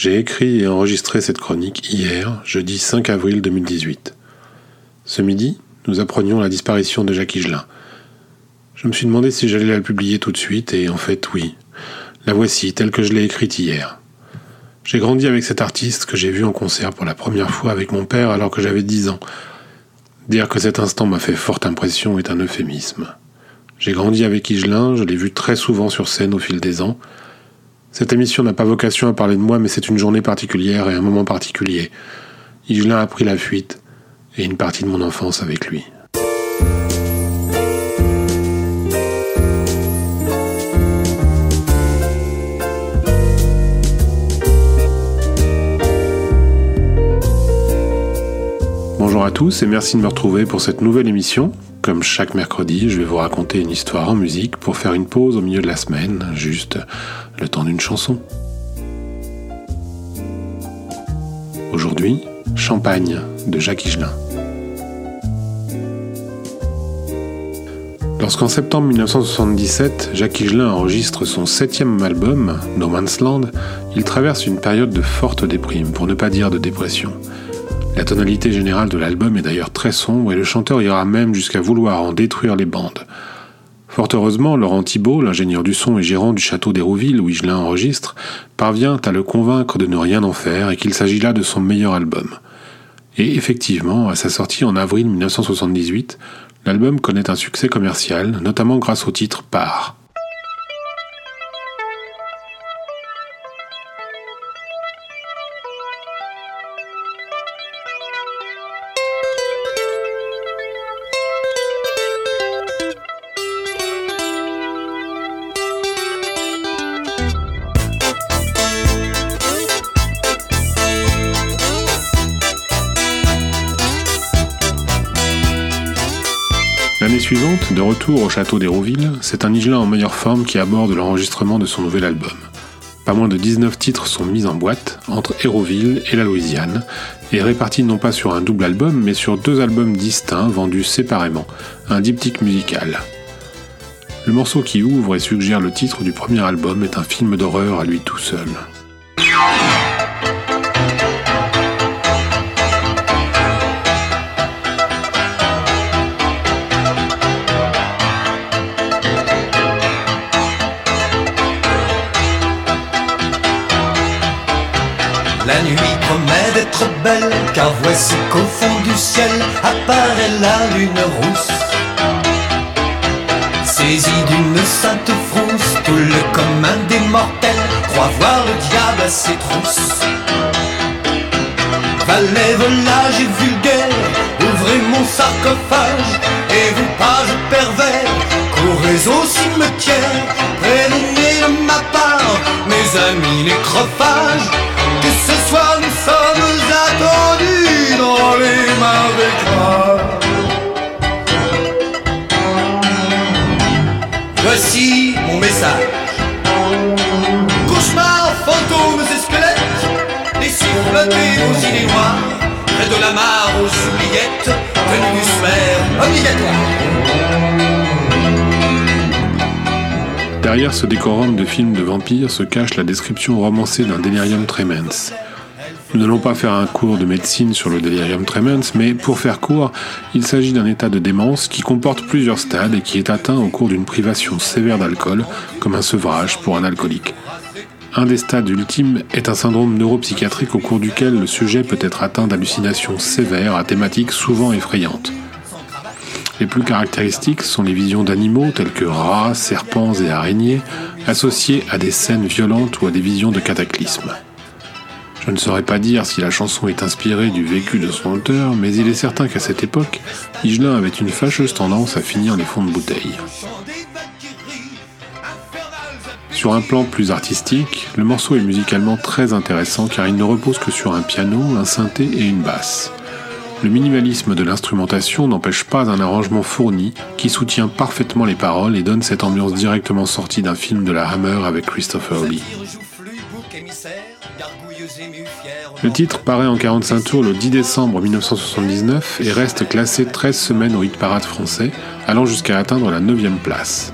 J'ai écrit et enregistré cette chronique hier, jeudi 5 avril 2018. Ce midi, nous apprenions la disparition de Jacques Higelin. Je me suis demandé si j'allais la publier tout de suite, et en fait, oui. La voici, telle que je l'ai écrite hier. J'ai grandi avec cet artiste que j'ai vu en concert pour la première fois avec mon père alors que j'avais 10 ans. Dire que cet instant m'a fait forte impression est un euphémisme. J'ai grandi avec Higelin, je l'ai vu très souvent sur scène au fil des ans, cette émission n'a pas vocation à parler de moi, mais c'est une journée particulière et un moment particulier. Higelin a pris la fuite, et une partie de mon enfance avec lui. Bonjour à tous et merci de me retrouver pour cette nouvelle émission. Comme chaque mercredi, je vais vous raconter une histoire en musique pour faire une pause au milieu de la semaine, juste le temps d'une chanson. Aujourd'hui, Champagne de Jacques Higelin. Lorsqu'en septembre 1977, Jacques Higelin enregistre son septième album, No Man's Land, il traverse une période de forte déprime, pour ne pas dire de dépression. La tonalité générale de l'album est d'ailleurs très sombre et le chanteur ira même jusqu'à vouloir en détruire les bandes. Fort heureusement, Laurent Thibault, l'ingénieur du son et gérant du château d'Hérouville où Higelin enregistre, parvient à le convaincre de ne rien en faire et qu'il s'agit là de son meilleur album. Et effectivement, à sa sortie en avril 1978, l'album connaît un succès commercial, notamment grâce au titre Par. Suivante, de retour au château d'Hérouville, c'est un Higelin en meilleure forme qui aborde l'enregistrement de son nouvel album. Pas moins de 19 titres sont mis en boîte entre Hérouville et la Louisiane, et répartis non pas sur un double album, mais sur deux albums distincts vendus séparément, un diptyque musical. Le morceau qui ouvre et suggère le titre du premier album est un film d'horreur à lui tout seul. La nuit promet d'être belle, car voici qu'au fond du ciel apparaît la lune rousse. Saisi d'une sainte frousse, tout le commun des mortels croit voir le diable à ses trousses. Valets, volage et vulgaire, ouvrez mon sarcophage, et vous pages pervers, courez au cimetière, prévenez de ma part, mes amis nécrophages, Voici mon message. Cauchemars, fantômes et squelettes, laissez flotter vos idées noires, près de la mare aux oubliettes, tenue du sphère obligatoire. Derrière ce décorum de film de vampires se cache la description romancée d'un délirium tremens. Nous n'allons pas faire un cours de médecine sur le délirium tremens, mais pour faire court, il s'agit d'un état de démence qui comporte plusieurs stades et qui est atteint au cours d'une privation sévère d'alcool, comme un sevrage pour un alcoolique. Un des stades ultimes est un syndrome neuropsychiatrique au cours duquel le sujet peut être atteint d'hallucinations sévères à thématiques souvent effrayantes. Les plus caractéristiques sont les visions d'animaux tels que rats, serpents et araignées, associées à des scènes violentes ou à des visions de cataclysmes. Je ne saurais pas dire si la chanson est inspirée du vécu de son auteur, mais il est certain qu'à cette époque, Higelin avait une fâcheuse tendance à finir les fonds de bouteille. Sur un plan plus artistique, le morceau est musicalement très intéressant car il ne repose que sur un piano, un synthé et une basse. Le minimalisme de l'instrumentation n'empêche pas un arrangement fourni qui soutient parfaitement les paroles et donne cette ambiance directement sortie d'un film de la Hammer avec Christopher Lee. Le titre paraît en 45 tours le 10 décembre 1979 et reste classé 13 semaines au hit parade français, allant jusqu'à atteindre la 9 place.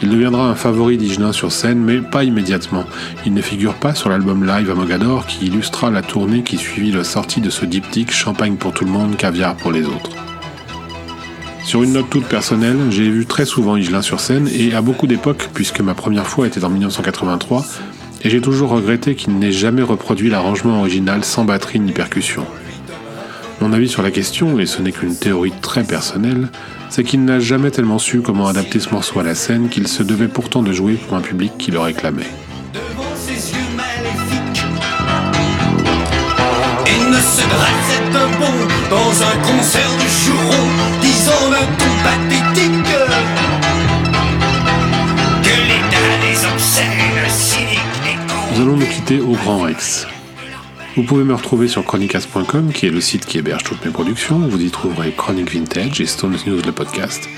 Il deviendra un favori d'Higelin sur scène, mais pas immédiatement. Il ne figure pas sur l'album live à Mogador qui illustra la tournée qui suivit la sortie de ce diptyque Champagne pour tout le monde, caviar pour les autres. Sur une note toute personnelle, j'ai vu très souvent Higelin sur scène et à beaucoup d'époques, puisque ma première fois était en 1983, et j'ai toujours regretté qu'il n'ait jamais reproduit l'arrangement original sans batterie ni percussion. Mon avis sur la question, et ce n'est qu'une théorie très personnelle, c'est qu'il n'a jamais tellement su comment adapter ce morceau à la scène qu'il se devait pourtant de jouer pour un public qui le réclamait. Et ne se bond dans un concert Nous allons nous quitter au Grand Rex. Vous pouvez me retrouver sur chronicast.com, qui est le site qui héberge toutes mes productions. Vous y trouverez Chronic Vintage et Stones News le podcast.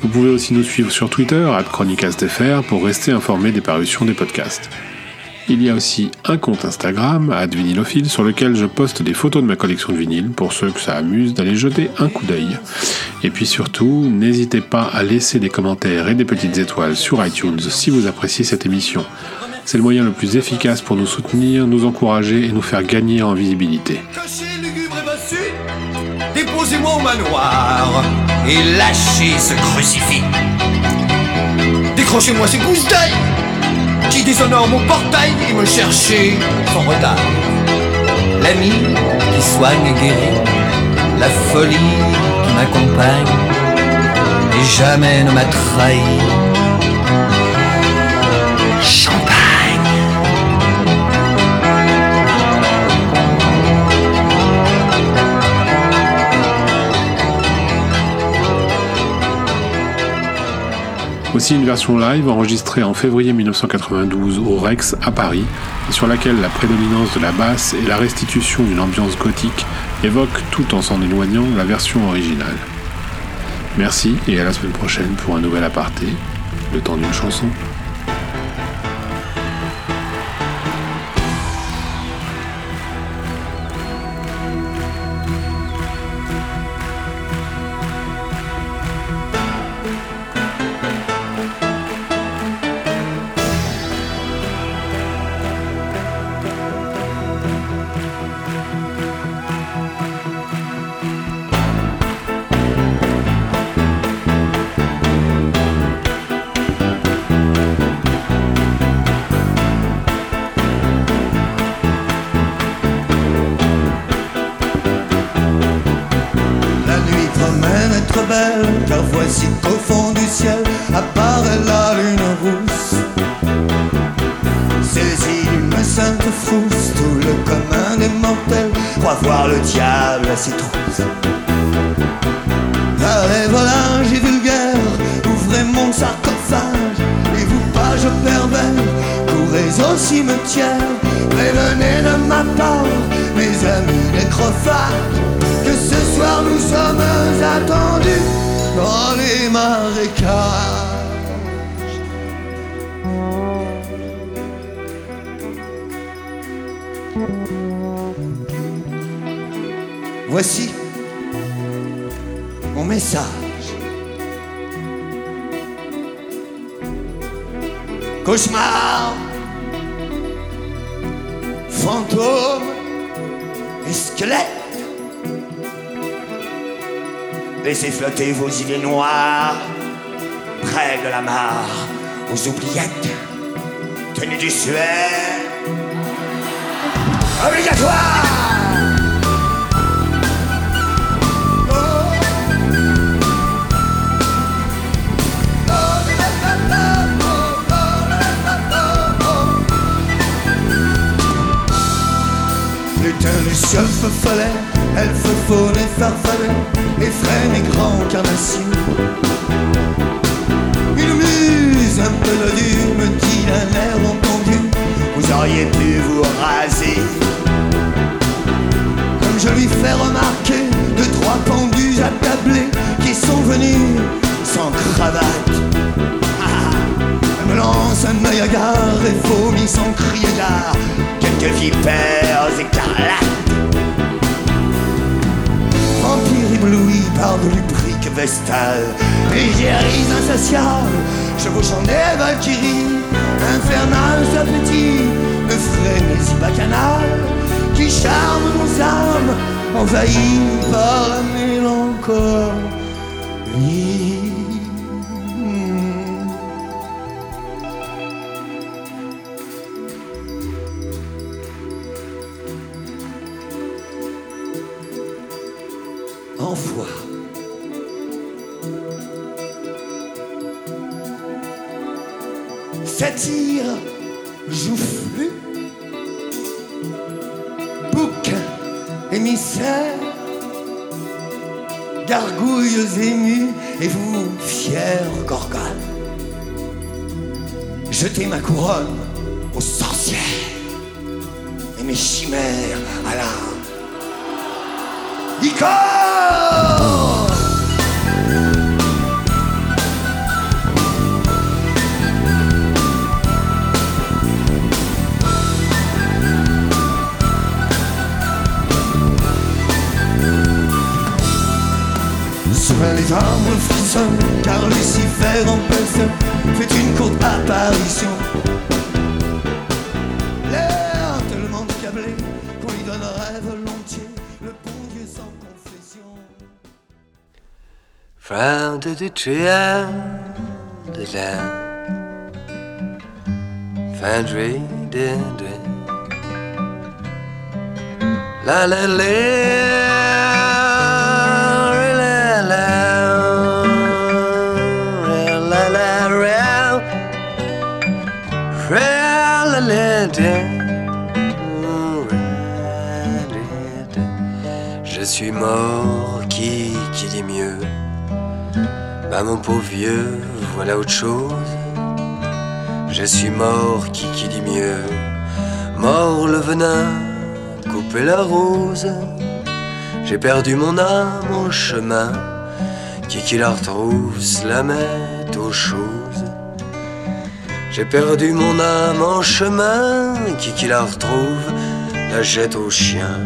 Vous pouvez aussi nous suivre sur Twitter, chronicastfr, pour rester informé des parutions des podcasts. Il y a aussi un compte Instagram, at vinylophile, sur lequel je poste des photos de ma collection de vinyles, pour ceux que ça amuse d'aller jeter un coup d'œil. Et puis surtout, n'hésitez pas à laisser des commentaires et des petites étoiles sur iTunes si vous appréciez cette émission. C'est le moyen le plus efficace pour nous soutenir, nous encourager et nous faire gagner en visibilité. Caché, lugubre et déposez-moi au manoir et lâchez ce crucifix. Décrochez-moi ces gousses d'ail qui déshonorent mon portail et me cherchez sans retard. L'ami qui soigne et guérit, la folie qui m'accompagne et jamais ne m'a trahi. Aussi une version live enregistrée en février 1992 au Rex à Paris, sur laquelle la prédominance de la basse et la restitution d'une ambiance gothique évoquent tout en s'en éloignant la version originale. Merci et à la semaine prochaine pour un nouvel aparté, le temps d'une chanson. Car voici qu'au fond du ciel apparaît la lune rousse. Saisi d'une sainte frousse, tout le commun des mortels croit voir le diable à ses trousses. Allez, volage et vulgaire, ouvrez mon sarcophage, et vous pages pervers, courez au cimetière, prévenez de ma part mes amis nécrophages, soir nous sommes attendus dans les marécages. Voici mon message. Cauchemar, fantôme et squelette. Laissez flotter vos idées noires près de la mare aux oubliettes tenues du suaire obligatoire. Follet, elfe faune et farfadet, effraie et grands carnassiers. Une muse un peu dodue me dit d'un air entendu, vous auriez pu vous raser. Comme je lui fais remarquer deux, trois pendus attablés qui sont venus sans cravate. Elle me lance un œil hagard et vomit sans crier gare quelques vipères écarlates. Vampire ébloui par de lubriques vestale. Égérie insatiable, chevauchant des valkyries, infernal petit, de frénésie bacchanale, qui charme nos âmes, envahies par la mélancolie. Satire, joufflu, bouc émissaire, gargouilles émues et vous, fiers gorgone, jetez ma couronne aux sorcières et mes chimères à la les arbres frissonnent, car Lucifer en personne fait une courte apparition. L'air tellement câblé qu'on lui donnerait volontiers le bon Dieu sans confession. From the trial, the land, Fandry, la la la. Je suis mort, qui, qui dit mieux? Bah mon pauvre vieux, voilà autre chose. Je suis mort, qui, qui dit mieux? Mort le venin, couper la rose. J'ai perdu mon âme en chemin. Qui qui la retrouve, la met aux choses. J'ai perdu mon âme en chemin. Qui qui la retrouve, la jette au chien.